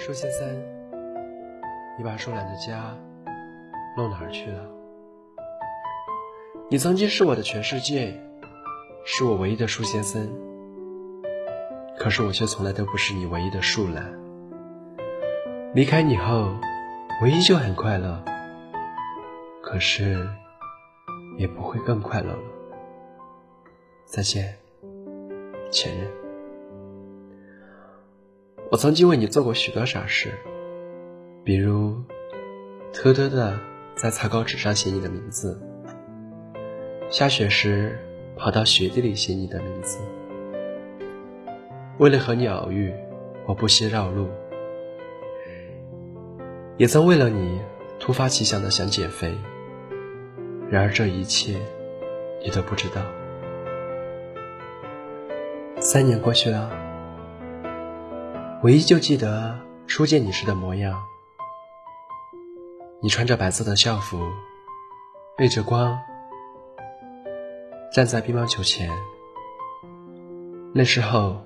树先生，你把树懒的家弄哪儿去了？你曾经是我的全世界，是我唯一的树先生。可是我却从来都不是你唯一的树懒。离开你后，我依旧很快乐，可是也不会更快乐了。再见，前任。我曾经为你做过许多傻事，比如偷偷的在草稿纸上写你的名字，下雪时跑到雪地里写你的名字。为了和你偶遇，我不惜绕路，也曾为了你突发奇想的想减肥。然而这一切，你都不知道。三年过去了。我依旧记得初见你时的模样，你穿着白色的校服，背着光，站在乒乓球前。那时候，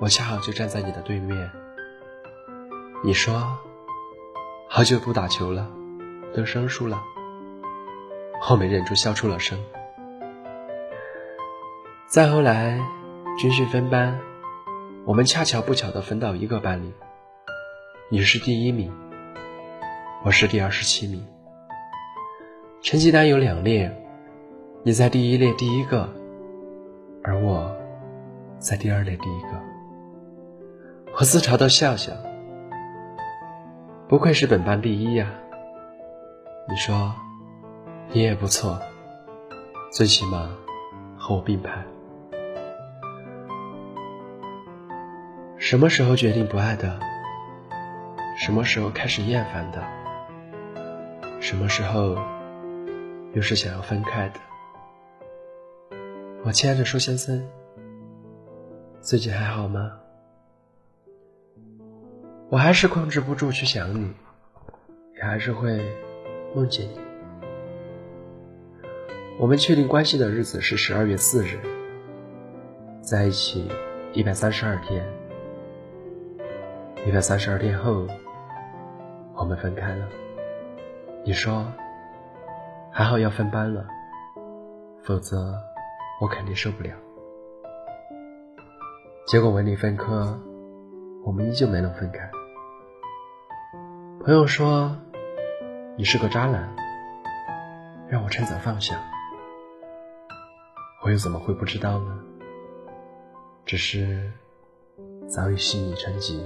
我恰好就站在你的对面。你说：“好久不打球了，都生疏了。”后没忍住笑出了声。再后来，军训分班。我们恰巧不巧的分到一个班里，你是第一名，我是第二十七名。成绩单有两列，你在第一列第一个，而我在第二列第一个。我自嘲的笑笑，不愧是本班第一呀。你说，你也不错，最起码和我并排。什么时候决定不爱的？什么时候开始厌烦的？什么时候又是想要分开的？我亲爱的舒先生，最近还好吗？我还是控制不住去想你，也还是会梦见你。我们确定关系的日子是十二月四日，在一起一百三十二天。一百三十二天后，我们分开了。你说，还好要分班了，否则我肯定受不了。结果文理分科，我们依旧没能分开。朋友说你是个渣男，让我趁早放下。我又怎么会不知道呢？只是早已心已成疾。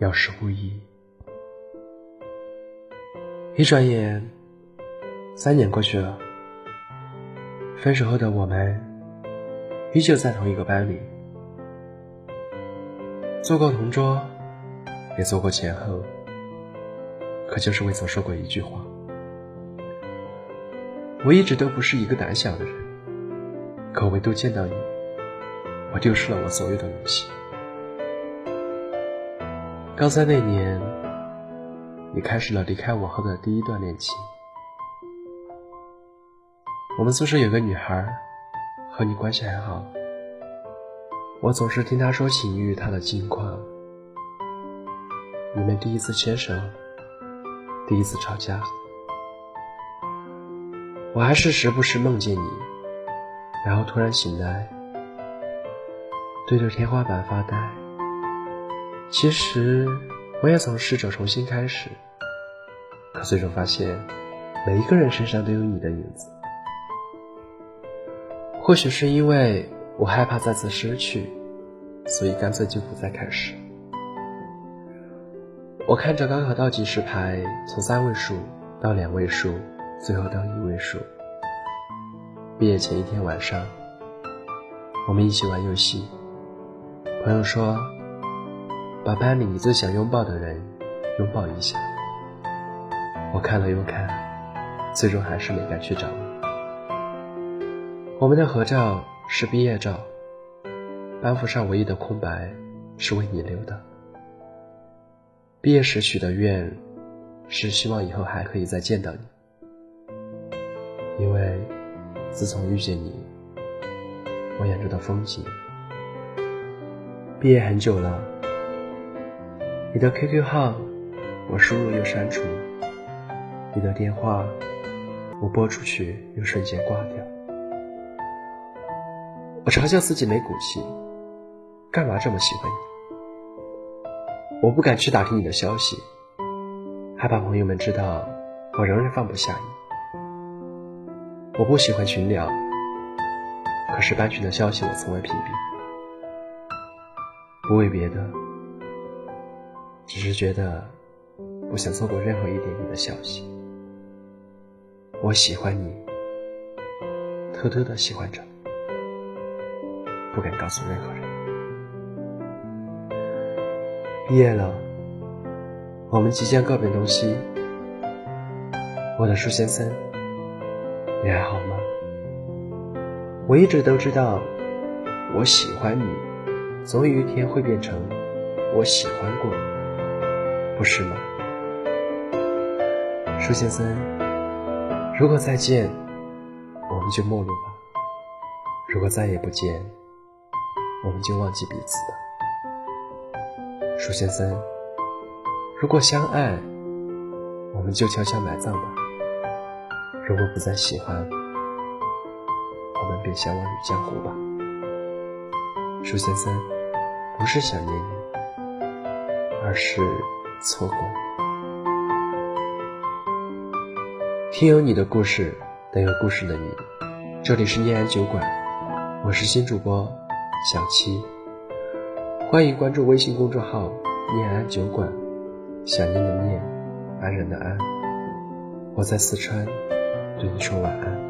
要是无意。一转眼，三年过去了。分手后的我们，依旧在同一个班里，坐过同桌，也坐过前后，可就是未曾说过一句话。我一直都不是一个胆小的人，可唯独见到你，我丢失了我所有的勇气。高三那年，你开始了离开我后的第一段恋情。我们宿舍有个女孩，和你关系很好。我总是听她说起你与她的近况。你们第一次牵手，第一次吵架，我还是时不时梦见你，然后突然醒来，对着天花板发呆。其实，我也曾试着重新开始，可最终发现，每一个人身上都有你的影子。或许是因为我害怕再次失去，所以干脆就不再开始。我看着高考倒计时牌从三位数到两位数，最后到一位数。毕业前一天晚上，我们一起玩游戏，朋友说。把班里你最想拥抱的人拥抱一下。我看了又看，最终还是没敢去找你。我们的合照是毕业照，班服上唯一的空白是为你留的。毕业时许的愿是希望以后还可以再见到你，因为自从遇见你，我眼中的风景。毕业很久了。你的 QQ 号我输入又删除，你的电话我拨出去又瞬间挂掉。我嘲笑自己没骨气，干嘛这么喜欢你？我不敢去打听你的消息，害怕朋友们知道我仍然放不下你。我不喜欢群聊，可是班群的消息我从未屏蔽。不为别的，只是觉得不想错过任何一点你的消息。我喜欢你，偷偷的喜欢着，不敢告诉任何人。毕业了，我们即将告别东西。我的树先生，你还好吗？我一直都知道，我喜欢你。总有一天会变成我喜欢过你，不是吗，舒先生？如果再见，我们就陌路吧；如果再也不见，我们就忘记彼此吧。舒先生，如果相爱，我们就悄悄埋葬吧；如果不再喜欢，我们便相忘于江湖吧。舒先生，不是想念你，而是错过。听有你的故事，等有故事的你。这里是念安酒馆，我是新主播小七，欢迎关注微信公众号“念安酒馆”。想念的念，安然的安。我在四川，对你说晚安。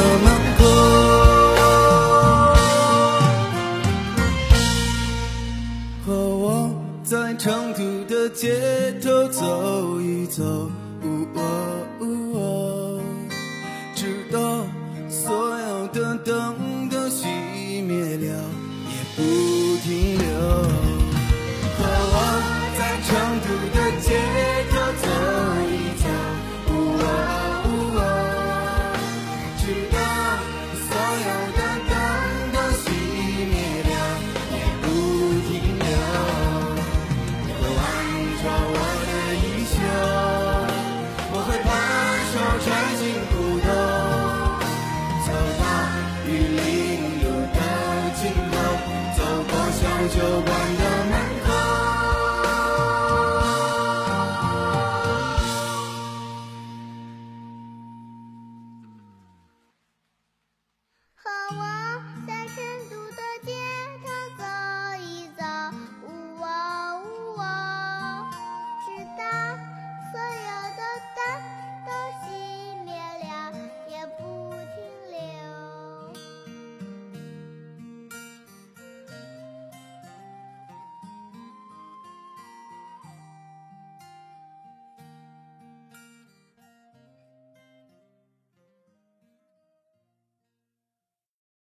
馆的玉林路